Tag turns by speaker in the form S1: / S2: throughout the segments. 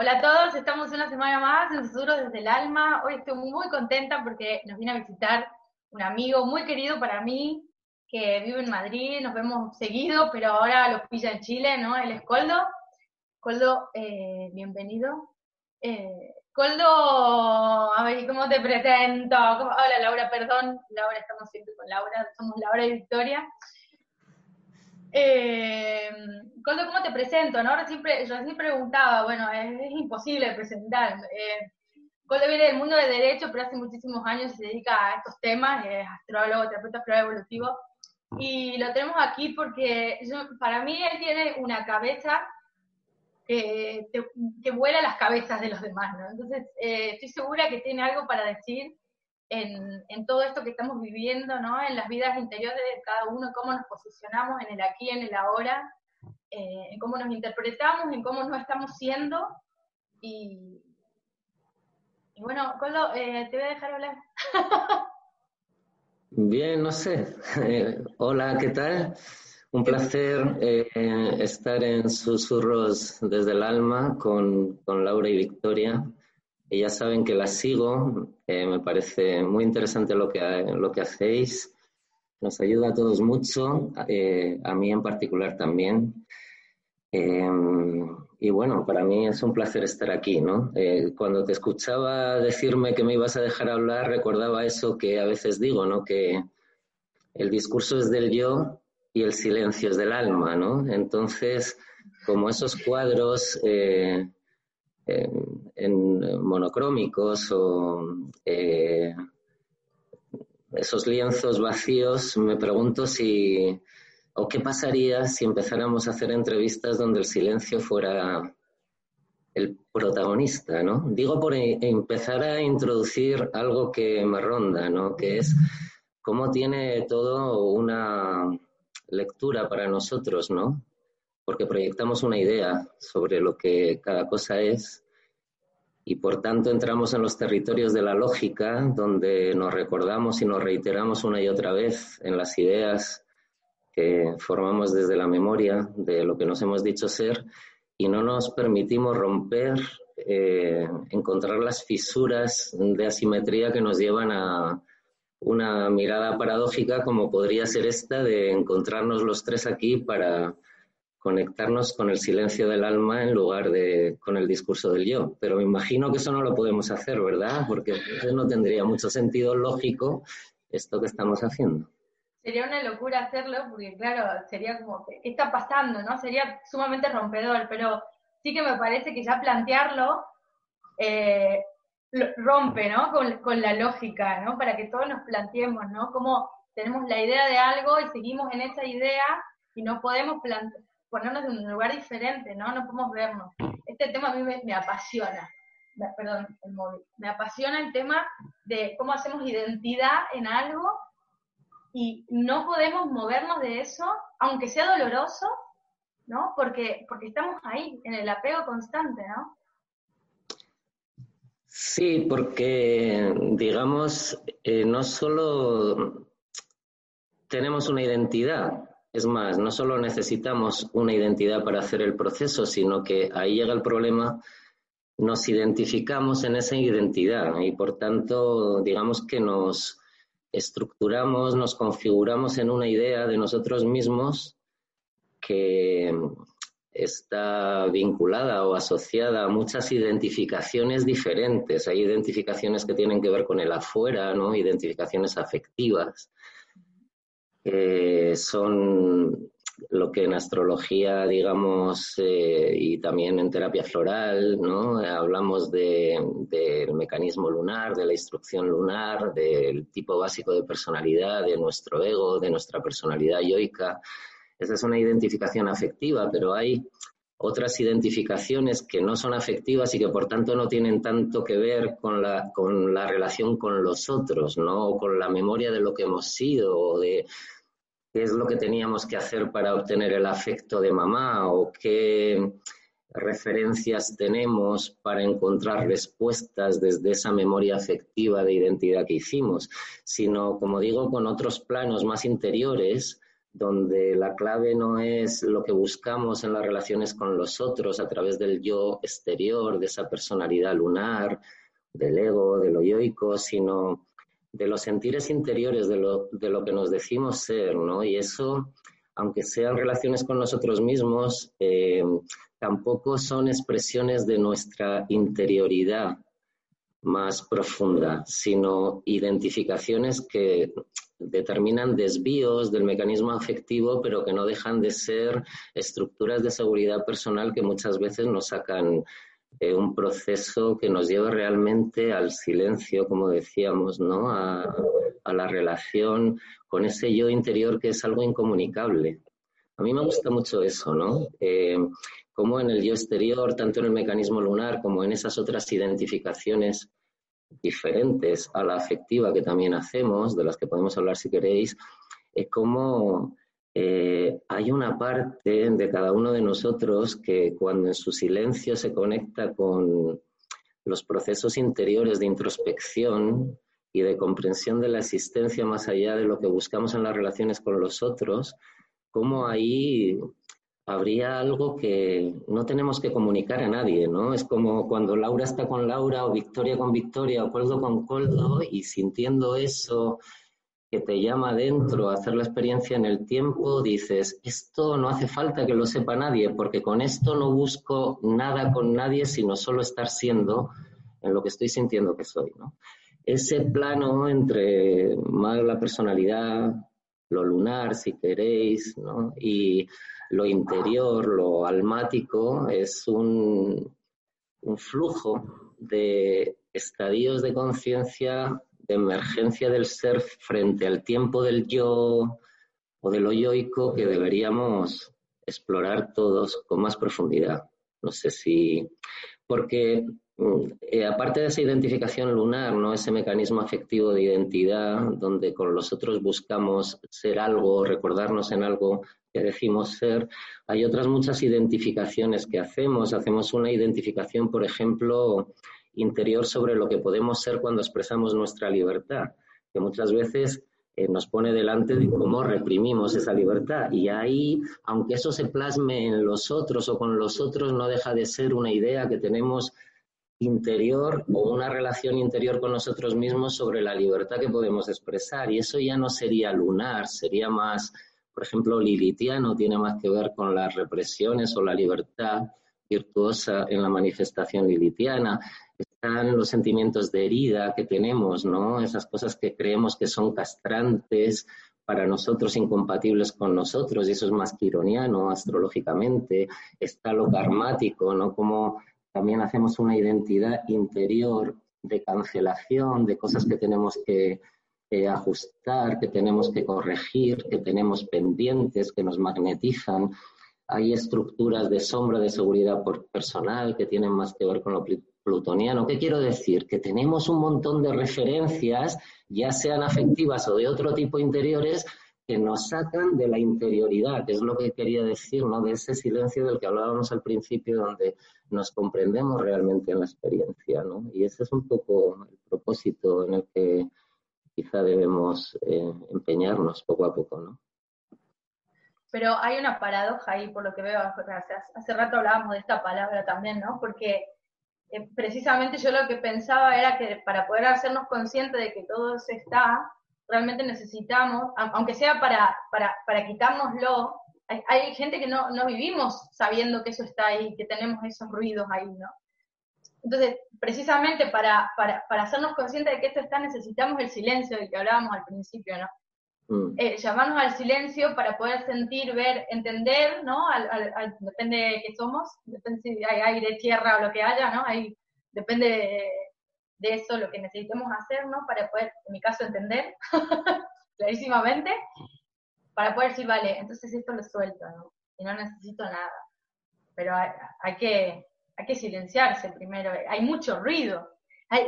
S1: Hola a todos, estamos una semana más en Susurros desde el Alma. Hoy estoy muy contenta porque nos viene a visitar un amigo muy querido para mí, que vive en Madrid, nos vemos seguido, pero ahora lo pilla en Chile, ¿no? Él es Coldo. Coldo, eh, bienvenido. Eh, Coldo, a ver, ¿cómo te presento? Hola Laura, perdón, Laura, estamos siempre con Laura, somos Laura y Victoria. Eh, Coldo, ¿cómo te presento? ¿no? Siempre, yo siempre preguntaba, bueno, es, imposible presentar. Eh, Coldo viene del mundo del derecho, pero hace muchísimos años se dedica a estos temas, es astrólogo, terapeuta floral evolutivo, y lo tenemos aquí porque para mí él tiene una cabeza que, que, vuela las cabezas de los demás, ¿no? Entonces, eh, estoy segura que tiene algo para decir en, en, todo esto que estamos viviendo, ¿no? En las vidas interiores de cada uno, cómo nos posicionamos en el aquí, en el ahora, eh, en cómo nos interpretamos, en cómo no estamos siendo. Y, y bueno, Coldo, eh, te voy a dejar hablar.
S2: Bien, no sé. Eh, hola, ¿qué tal? Un placer eh, estar en Susurros desde el Alma con, con Laura y Victoria. Y ya saben que las sigo, eh, me parece muy interesante lo que, lo que hacéis. Nos ayuda a todos mucho, a mí en particular también. y bueno, para mí es un placer estar aquí, ¿no? cuando te escuchaba decirme que me ibas a dejar hablar, recordaba eso que a veces digo, ¿no? Que el discurso es del yo y el silencio es del alma, ¿no? Entonces, como esos cuadros eh, en, monocrómicos o eh, esos lienzos vacíos, me pregunto si, o qué pasaría si empezáramos a hacer entrevistas donde el silencio fuera el protagonista, ¿no? Digo por e, empezar a introducir algo que me ronda, ¿no? Que es cómo tiene todo una lectura para nosotros, ¿no? Porque proyectamos una idea sobre lo que cada cosa es y por tanto entramos en los territorios de la lógica, donde nos recordamos y nos reiteramos una y otra vez en las ideas que formamos desde la memoria de lo que nos hemos dicho ser y no nos permitimos romper, eh, encontrar las fisuras de asimetría que nos llevan a, una mirada paradójica como podría ser esta de encontrarnos los tres aquí para conectarnos con el silencio del alma en lugar de con el discurso del yo. Pero me imagino que eso no lo podemos hacer, ¿verdad? Porque no tendría mucho sentido lógico esto que estamos haciendo.
S1: Sería una locura hacerlo porque, claro, sería como, ¿qué está pasando? no Sería sumamente rompedor, pero sí que me parece que ya plantearlo eh, rompe, ¿no? Con, la lógica, ¿no? Para que todos nos planteemos, ¿no? Cómo tenemos la idea de algo y seguimos en esa idea y no podemos ponernos en un lugar diferente, ¿no? No podemos vernos. Este tema a mí me, apasiona. Perdón, el móvil. Me apasiona el tema de cómo hacemos identidad en algo y no podemos movernos de eso, aunque sea doloroso, ¿no? Porque, porque estamos ahí, en el apego constante, ¿no?
S2: Sí, porque, digamos, eh, no solo tenemos una identidad, es más, no solo necesitamos una identidad para hacer el proceso, sino que ahí llega el problema, nos identificamos en esa identidad y por tanto, digamos que nos estructuramos, nos configuramos en una idea de nosotros mismos que está vinculada o asociada a muchas identificaciones diferentes. Hay identificaciones que tienen que ver con el afuera, ¿no? Identificaciones afectivas. Son lo que en astrología, digamos, eh, y también en terapia floral, ¿no? Hablamos del mecanismo lunar, de la instrucción lunar, del tipo básico de personalidad, de nuestro ego, de nuestra personalidad yoica esa es una identificación afectiva, pero hay otras identificaciones que no son afectivas y que por tanto no tienen tanto que ver con la, con la relación con los otros, ¿no? O con la memoria de lo que hemos sido o de qué es lo que teníamos que hacer para obtener el afecto de mamá o qué referencias tenemos para encontrar respuestas desde esa memoria afectiva de identidad que hicimos, sino, como digo, con otros planos más interiores donde la clave no es lo que buscamos en las relaciones con los otros a través del yo exterior, de esa personalidad lunar, del ego, de lo yoico, sino de los sentires interiores, de lo, de lo que nos decimos ser, ¿no? Y eso, aunque sean relaciones con nosotros mismos, eh, tampoco son expresiones de nuestra interioridad más profunda, sino identificaciones que determinan desvíos del mecanismo afectivo, pero que no dejan de ser estructuras de seguridad personal que muchas veces nos sacan de un proceso que nos lleva realmente al silencio, como decíamos, ¿no? A, la relación con ese yo interior que es algo incomunicable. A mí me gusta mucho eso, ¿no? Eh, como en el yo exterior, tanto en el mecanismo lunar como en esas otras identificaciones diferentes a la afectiva que también hacemos, de las que podemos hablar si queréis, es como eh, hay una parte de cada uno de nosotros que cuando en su silencio se conecta con los procesos interiores de introspección y de comprensión de la existencia más allá de lo que buscamos en las relaciones con los otros, como ahí habría algo que no tenemos que comunicar a nadie, ¿no? Es como cuando Laura está con Laura o Victoria con Victoria o Coldo con Coldo y sintiendo eso que te llama dentro a hacer la experiencia en el tiempo, dices, esto no hace falta que lo sepa nadie, porque con esto no busco nada con nadie, sino solo estar siendo en lo que estoy sintiendo que soy. Ese plano entre más la personalidad, lo lunar, si queréis, ¿no? Y lo interior, lo almático, es un, un flujo de estadios de conciencia, de emergencia del ser frente al tiempo del yo o de lo yoico que deberíamos explorar todos con más profundidad. No sé si, porque eh, aparte de esa identificación lunar, ¿no? ese mecanismo afectivo de identidad, donde con los otros buscamos ser algo, recordarnos en algo que decimos ser, hay otras muchas identificaciones que hacemos. Hacemos una identificación, por ejemplo, interior sobre lo que podemos ser cuando expresamos nuestra libertad, que muchas veces eh, nos pone delante de cómo reprimimos esa libertad. Y ahí, aunque eso se plasme en los otros o con los otros, no deja de ser una idea que tenemos interior o una relación interior con nosotros mismos sobre la libertad que podemos expresar. Y eso ya no sería lunar, sería más, por ejemplo, lilitiano, tiene más que ver con las represiones o la libertad virtuosa en la manifestación lilitiana. Los sentimientos de herida que tenemos, ¿no? Esas cosas que creemos que son castrantes para nosotros incompatibles con nosotros, y eso es más quironiano astrológicamente. Está lo karmático, ¿no? Como también hacemos una identidad interior de cancelación, de cosas que tenemos que ajustar, que tenemos que corregir, que tenemos pendientes, que nos magnetizan. Hay estructuras de sombra de seguridad personal que tienen más que ver con lo plutoniano. ¿Qué quiero decir? Que tenemos un montón de referencias, ya sean afectivas o de otro tipo interiores, que nos sacan de la interioridad, que es lo que quería decir, ¿no? De ese silencio del que hablábamos al principio, donde nos comprendemos realmente en la experiencia, ¿no? Y ese es un poco el propósito en el que quizá debemos eh, empeñarnos poco a poco, ¿no?
S1: Pero hay una paradoja ahí, por lo que veo, hace, hace rato hablábamos de esta palabra también, ¿no? Porque eh, precisamente yo lo que pensaba era que para poder hacernos conscientes de que todo eso está, realmente necesitamos, aunque sea para, para, para quitárnoslo, hay, gente que no, no vivimos sabiendo que eso está ahí, que tenemos esos ruidos ahí, ¿no? Entonces, precisamente para, para, para hacernos conscientes de que esto está, necesitamos el silencio del que hablábamos al principio, ¿no? Mm. Eh, llamarnos al silencio para poder sentir, ver, entender, ¿no? Al, depende de qué somos, depende si hay aire, tierra o lo que haya, ¿no? Ahí depende de, eso lo que necesitemos hacer, ¿no? Para poder, en mi caso, entender clarísimamente, para poder decir, vale, entonces esto lo suelto, ¿no? Y no necesito nada. pero hay, que, hay que silenciarse primero, hay mucho ruido.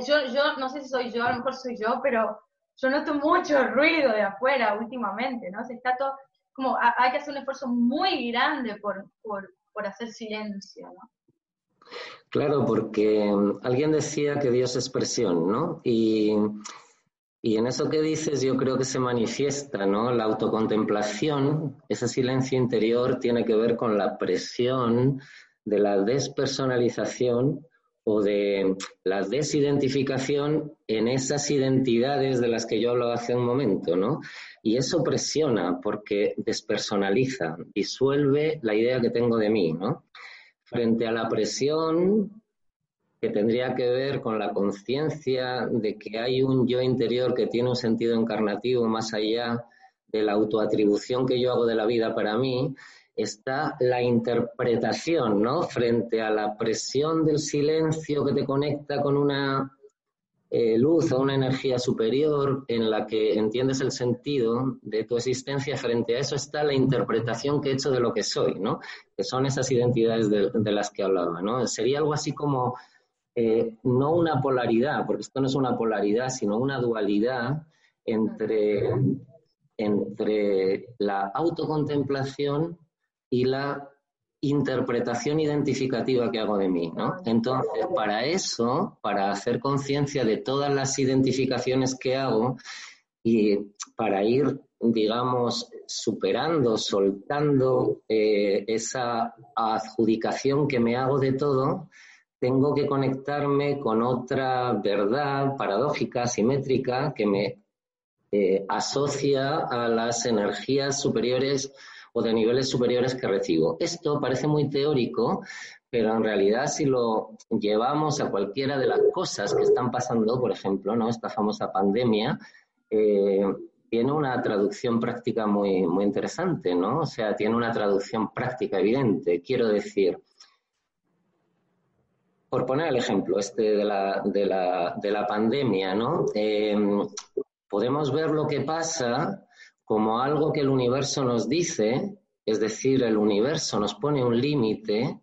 S1: yo, yo no sé si soy yo, a lo mejor soy yo, pero yo noto mucho ruido de afuera últimamente, ¿no? Se está todo, como hay que hacer un esfuerzo muy grande por, por, por hacer silencio, ¿no?
S2: Claro, porque mm, alguien decía que Dios es presión, ¿no? Y, y, en eso que dices yo creo que se manifiesta, ¿no? La autocontemplación, ese silencio interior tiene que ver con la presión de la despersonalización o de la desidentificación en esas identidades de las que yo hablaba hace un momento, ¿no? Y eso presiona porque despersonaliza, disuelve la idea que tengo de mí, ¿no? Frente a la presión que tendría que ver con la conciencia de que hay un yo interior que tiene un sentido encarnativo más allá de la autoatribución que yo hago de la vida para mí, está la interpretación, ¿no? Frente a la presión del silencio que te conecta con una eh, luz o una energía superior en la que entiendes el sentido de tu existencia, frente a eso está la interpretación que he hecho de lo que soy, ¿no? Que son esas identidades de, las que hablaba, ¿no? Sería algo así como eh, no una polaridad, porque esto no es una polaridad, sino una dualidad entre, entre la autocontemplación y la interpretación identificativa que hago de mí, ¿no? Entonces, para eso, para hacer conciencia de todas las identificaciones que hago y para ir, digamos, superando, soltando eh, esa adjudicación que me hago de todo, tengo que conectarme con otra verdad paradójica, simétrica, que me eh, asocia a las energías superiores o de niveles superiores que recibo. Esto parece muy teórico, pero en realidad si lo llevamos a cualquiera de las cosas que están pasando, por ejemplo, ¿no? esta famosa pandemia, eh, tiene una traducción práctica muy, muy interesante, ¿no? O sea, tiene una traducción práctica evidente. Quiero decir, por poner el ejemplo este de la, de la, de la pandemia, ¿no? Eh, podemos ver lo que pasa como algo que el universo nos dice, es decir, el universo nos pone un límite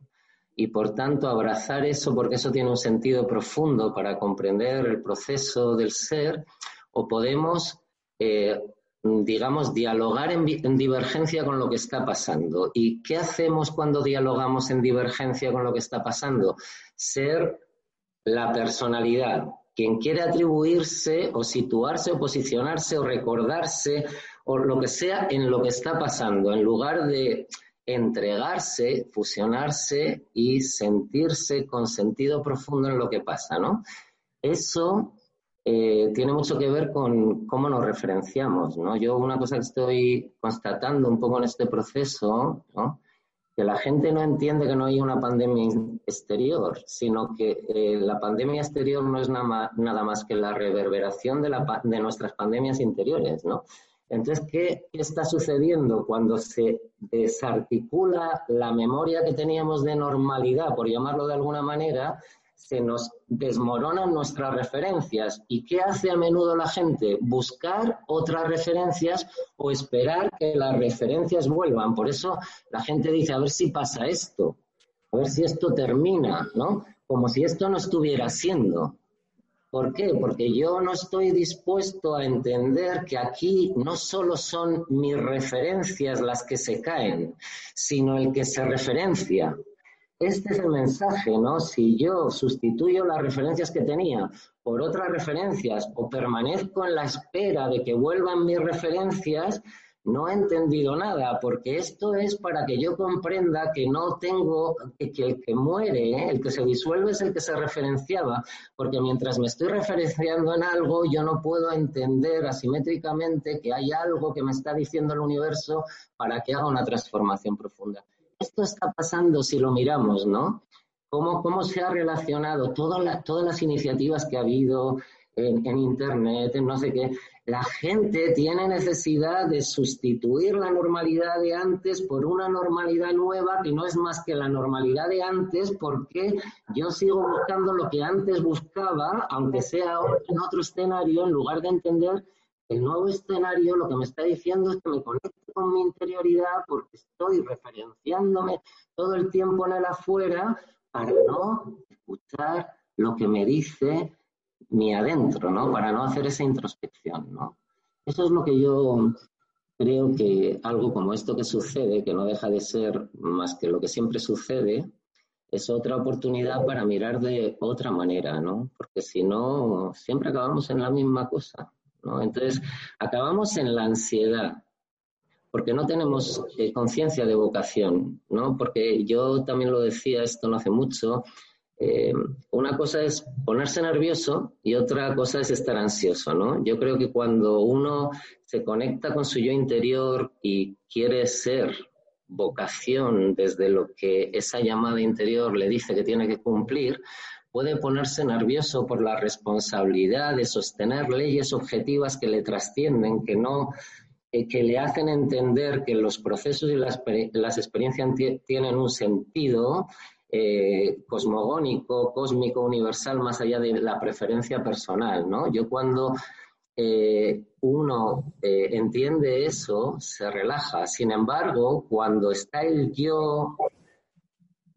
S2: y por tanto abrazar eso porque eso tiene un sentido profundo para comprender el proceso del ser, o podemos, eh, digamos, dialogar en, en, divergencia con lo que está pasando. ¿Y qué hacemos cuando dialogamos en divergencia con lo que está pasando? Ser la personalidad, quien quiere atribuirse o situarse o posicionarse o recordarse o lo que sea en lo que está pasando, en lugar de entregarse, fusionarse y sentirse con sentido profundo en lo que pasa, ¿no? Eso eh, tiene mucho que ver con cómo nos referenciamos, ¿no? Yo una cosa que estoy constatando un poco en este proceso, ¿no? que la gente no entiende que no hay una pandemia exterior, sino que eh, la pandemia exterior no es nada más, que la reverberación de, la, de nuestras pandemias interiores, ¿no? Entonces, ¿qué está sucediendo cuando se desarticula la memoria que teníamos de normalidad, por llamarlo de alguna manera? Se nos desmoronan nuestras referencias. ¿Y qué hace a menudo la gente? Buscar otras referencias o esperar que las referencias vuelvan. Por eso la gente dice, a ver si pasa esto, a ver si esto termina, ¿no? Como si esto no estuviera siendo. ¿Por qué? Porque yo no estoy dispuesto a entender que aquí no solo son mis referencias las que se caen, sino el que se referencia. Este es el mensaje, ¿no? Si yo sustituyo las referencias que tenía por otras referencias o permanezco en la espera de que vuelvan mis referencias, no he entendido nada, porque esto es para que yo comprenda que no tengo, que, el que muere, ¿eh? el que se disuelve es el que se referenciaba, porque mientras me estoy referenciando en algo, yo no puedo entender asimétricamente que hay algo que me está diciendo el universo para que haga una transformación profunda. Esto está pasando si lo miramos, ¿no? Cómo, cómo se ha relacionado todas todas las iniciativas que ha habido, en, Internet, en no sé qué. La gente tiene necesidad de sustituir la normalidad de antes por una normalidad nueva que no es más que la normalidad de antes porque yo sigo buscando lo que antes buscaba, aunque sea en otro escenario, en lugar de entender el nuevo escenario lo que me está diciendo es que me conecte con mi interioridad porque estoy referenciándome todo el tiempo en el afuera para no escuchar lo que me dice mi adentro, ¿no? Para no hacer esa introspección, ¿no? Eso es lo que yo creo que algo como esto que sucede, que no deja de ser más que lo que siempre sucede, es otra oportunidad para mirar de otra manera, ¿no? Porque si no, siempre acabamos en la misma cosa, ¿no? Entonces, acabamos en la ansiedad, porque no tenemos eh, conciencia de vocación, ¿no? Porque yo también lo decía esto no hace mucho, eh, una cosa es ponerse nervioso y otra cosa es estar ansioso, ¿no? Yo creo que cuando uno se conecta con su yo interior y quiere ser vocación desde lo que esa llamada interior le dice que tiene que cumplir, puede ponerse nervioso por la responsabilidad de sostener leyes objetivas que le trascienden, que no eh, que le hacen entender que los procesos y las, las experiencias tienen un sentido eh, cosmogónico, cósmico, universal, más allá de la preferencia personal, ¿no? Yo cuando eh, uno eh, entiende eso, se relaja. Sin embargo, cuando está el yo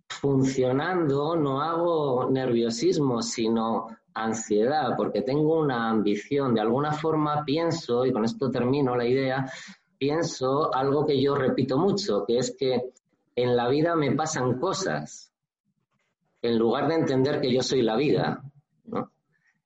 S2: funcionando, no hago nerviosismo, sino ansiedad, porque tengo una ambición. De alguna forma pienso, y con esto termino la idea, pienso algo que yo repito mucho, que es que en la vida me pasan cosas en lugar de entender que yo soy la vida. ¿no?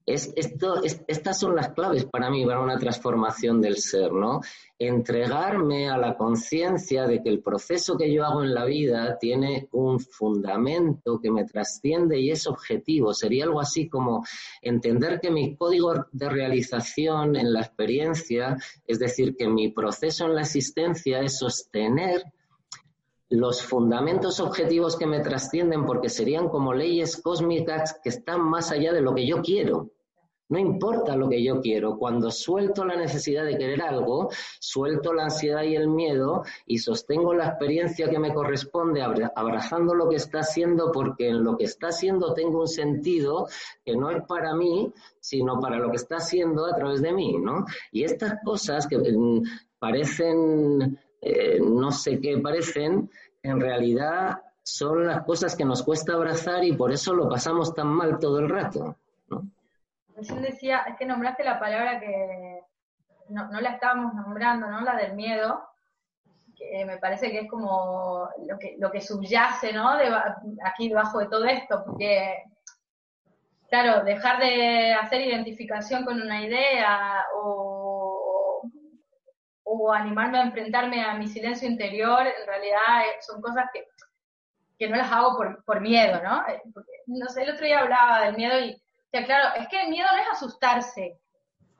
S2: Estas son las claves para mí para una transformación del ser, ¿no? Entregarme a la conciencia de que el proceso que yo hago en la vida tiene un fundamento que me trasciende y es objetivo. Sería algo así como entender que mi código de realización en la experiencia, es decir, que mi proceso en la existencia es sostener los fundamentos objetivos que me trascienden porque serían como leyes cósmicas que están más allá de lo que yo quiero. No importa lo que yo quiero, cuando suelto la necesidad de querer algo, suelto la ansiedad y el miedo y sostengo la experiencia que me corresponde abrazando lo que está haciendo porque en lo que está haciendo tengo un sentido que no es para mí, sino para lo que está haciendo a través de mí, ¿no? Y estas cosas que mm, parecen eh, no sé qué parecen, en realidad son las cosas que nos cuesta abrazar y por eso lo pasamos tan mal todo el rato.
S1: Yo decía, es que nombraste la palabra que no, la estábamos nombrando, ¿no? La del miedo, que me parece que es como lo que, lo que subyace, ¿no? aquí debajo de todo esto, porque, claro, dejar de hacer identificación con una idea o o animarme a enfrentarme a mi silencio interior, en realidad eh, son cosas que, que no las hago por, por miedo, ¿no? Eh, no sé, el otro día hablaba del miedo y, o sea, claro, es que el miedo no es asustarse,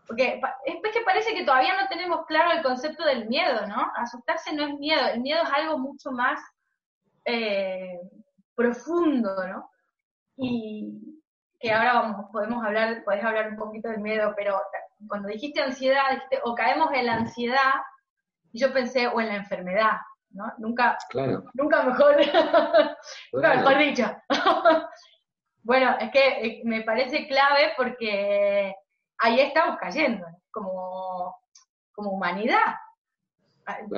S1: porque es que parece que todavía no tenemos claro el concepto del miedo, ¿no? Asustarse no es miedo, el miedo es algo mucho más eh, profundo, ¿no? Y que ahora vamos, podemos hablar, podés hablar un poquito del miedo, pero cuando dijiste ansiedad, dijiste, o caemos en la ansiedad, y yo pensé, o en la enfermedad, ¿no? Nunca, nunca mejor, nunca mejor dicho. bueno, es que eh, me parece clave porque ahí estamos cayendo, como, como humanidad.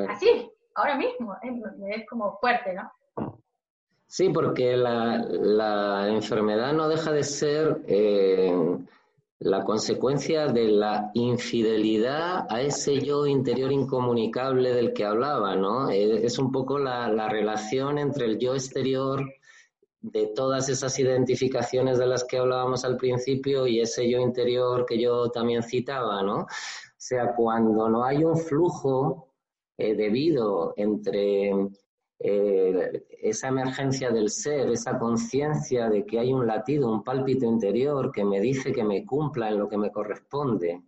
S1: Así, ahora mismo, es, como fuerte, ¿no?
S2: Sí, porque la, la, enfermedad no deja de ser eh, la consecuencia de la infidelidad a ese yo interior incomunicable del que hablaba, ¿no? Eh, es un poco la, relación entre el yo exterior de todas esas identificaciones de las que hablábamos al principio y ese yo interior que yo también citaba, ¿no? O sea, cuando no hay un flujo eh, debido entre esa emergencia del ser, esa conciencia de que hay un latido, un pálpito interior que me dice que me cumpla en lo que me corresponde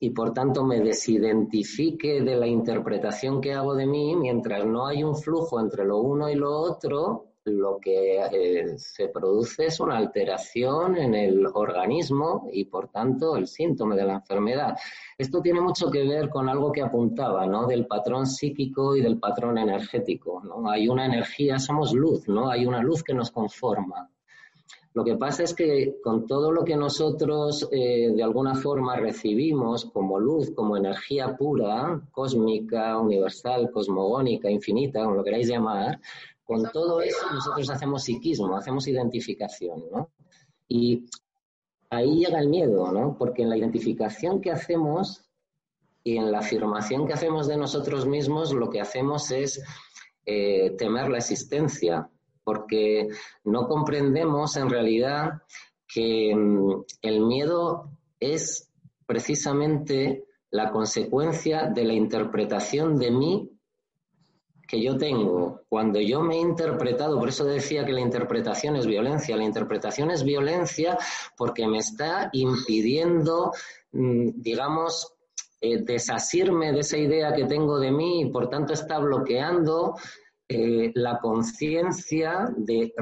S2: y por tanto me desidentifique de la interpretación que hago de mí, mientras no hay un flujo entre lo uno y lo otro, lo que eh, se produce es una alteración en el organismo y por tanto el síntoma de la enfermedad. Esto tiene mucho que ver con algo que apuntaba, ¿no? Del patrón psíquico y del patrón energético, ¿no? Hay una energía, somos luz, ¿no? Hay una luz que nos conforma. Lo que pasa es que con todo lo que nosotros eh, de alguna forma recibimos como luz, como energía pura, cósmica, universal, cosmogónica, infinita, como lo queráis llamar, con todo eso nosotros hacemos psiquismo, hacemos identificación, ¿no? Y ahí llega el miedo, ¿no? Porque en la identificación que hacemos y en la afirmación que hacemos de nosotros mismos, lo que hacemos es eh, temer la existencia, porque no comprendemos en realidad que mm, el miedo es precisamente la consecuencia de la interpretación de mí que yo tengo. Cuando yo me he interpretado, por eso decía que la interpretación es violencia, la interpretación es violencia porque me está impidiendo, mm, digamos, eh, desasirme de esa idea que tengo de mí y por tanto está bloqueando eh, la conciencia de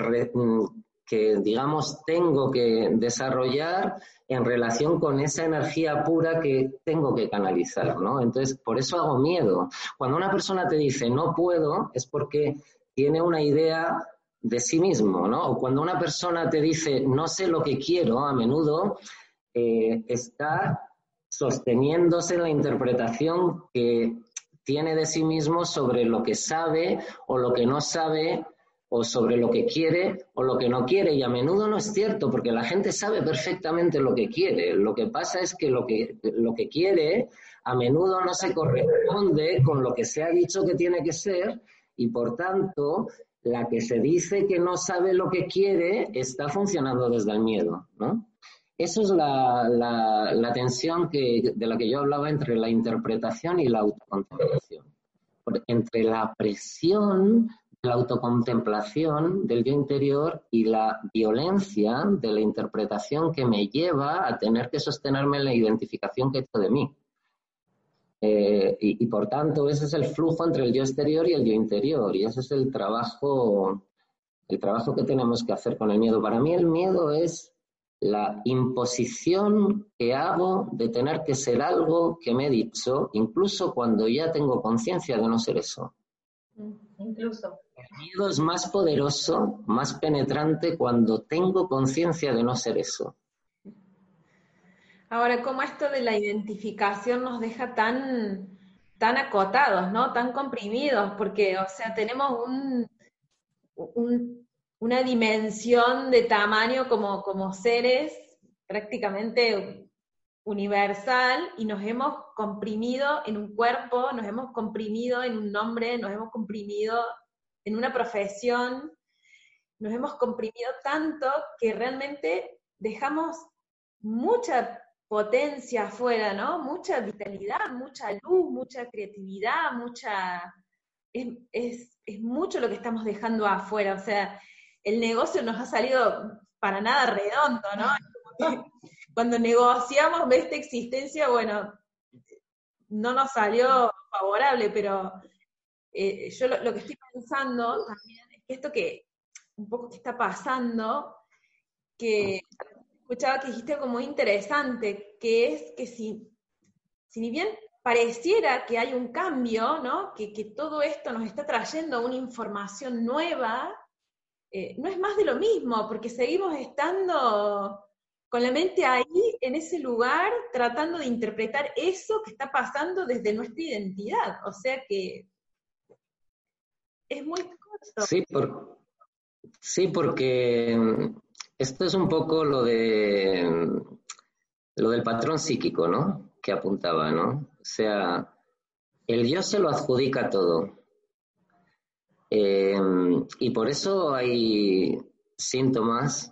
S2: que, digamos, tengo que desarrollar en relación con esa energía pura que tengo que canalizar, ¿no? Entonces, por eso hago miedo. Cuando una persona te dice no puedo, es porque tiene una idea de sí mismo, ¿no? O cuando una persona te dice no sé lo que quiero, a menudo eh, está sosteniéndose en la interpretación que tiene de sí mismo sobre lo que sabe o lo que no sabe o sobre lo que quiere o lo que no quiere. Y a menudo no es cierto, porque la gente sabe perfectamente lo que quiere. Lo que pasa es que lo que, lo que quiere a menudo no se corresponde con lo que se ha dicho que tiene que ser y por tanto la que se dice que no sabe lo que quiere está funcionando desde el miedo, ¿no? Eso es la, la, tensión que, de la que yo hablaba entre la interpretación y la autocontemplación. Entre la presión la autocontemplación del yo interior y la violencia de la interpretación que me lleva a tener que sostenerme en la identificación que he hecho de mí. Eh, y, y, por tanto, ese es el flujo entre el yo exterior y el yo interior. Y ese es el trabajo, el trabajo que tenemos que hacer con el miedo. Para mí el miedo es la imposición que hago de tener que ser algo que me he dicho, incluso cuando ya tengo conciencia de no ser eso.
S1: Mm, incluso.
S2: El miedo es más poderoso, más penetrante cuando tengo conciencia de no ser eso.
S3: Ahora, ¿cómo esto de la identificación nos deja tan, tan acotados, ¿no? Tan comprimidos, porque, o sea, tenemos un, un una dimensión de tamaño como, como seres prácticamente universal y nos hemos comprimido en un cuerpo, nos hemos comprimido en un nombre, nos hemos comprimido en una profesión, nos hemos comprimido tanto que realmente dejamos mucha potencia afuera, ¿no? Mucha vitalidad, mucha luz, mucha creatividad, mucha... Es, es, es mucho lo que estamos dejando afuera, o sea, el negocio nos ha salido para nada redondo, ¿no? Cuando negociamos esta existencia, bueno, no nos salió favorable, pero eh, yo lo, que estoy pensando también es que esto que un poco que está pasando, que escuchaba que dijiste como interesante, que es que si, si ni bien pareciera que hay un cambio, ¿no? Que, que todo esto nos está trayendo una información nueva, eh, no es más de lo mismo, porque seguimos estando con la mente ahí, en ese lugar, tratando de interpretar eso que está pasando desde nuestra identidad. O sea que es muy corto.
S2: Sí, sí, porque esto es un poco lo de lo del patrón psíquico, ¿no? Que apuntaba, ¿no? O sea, el yo se lo adjudica todo. Eh, y por eso hay síntomas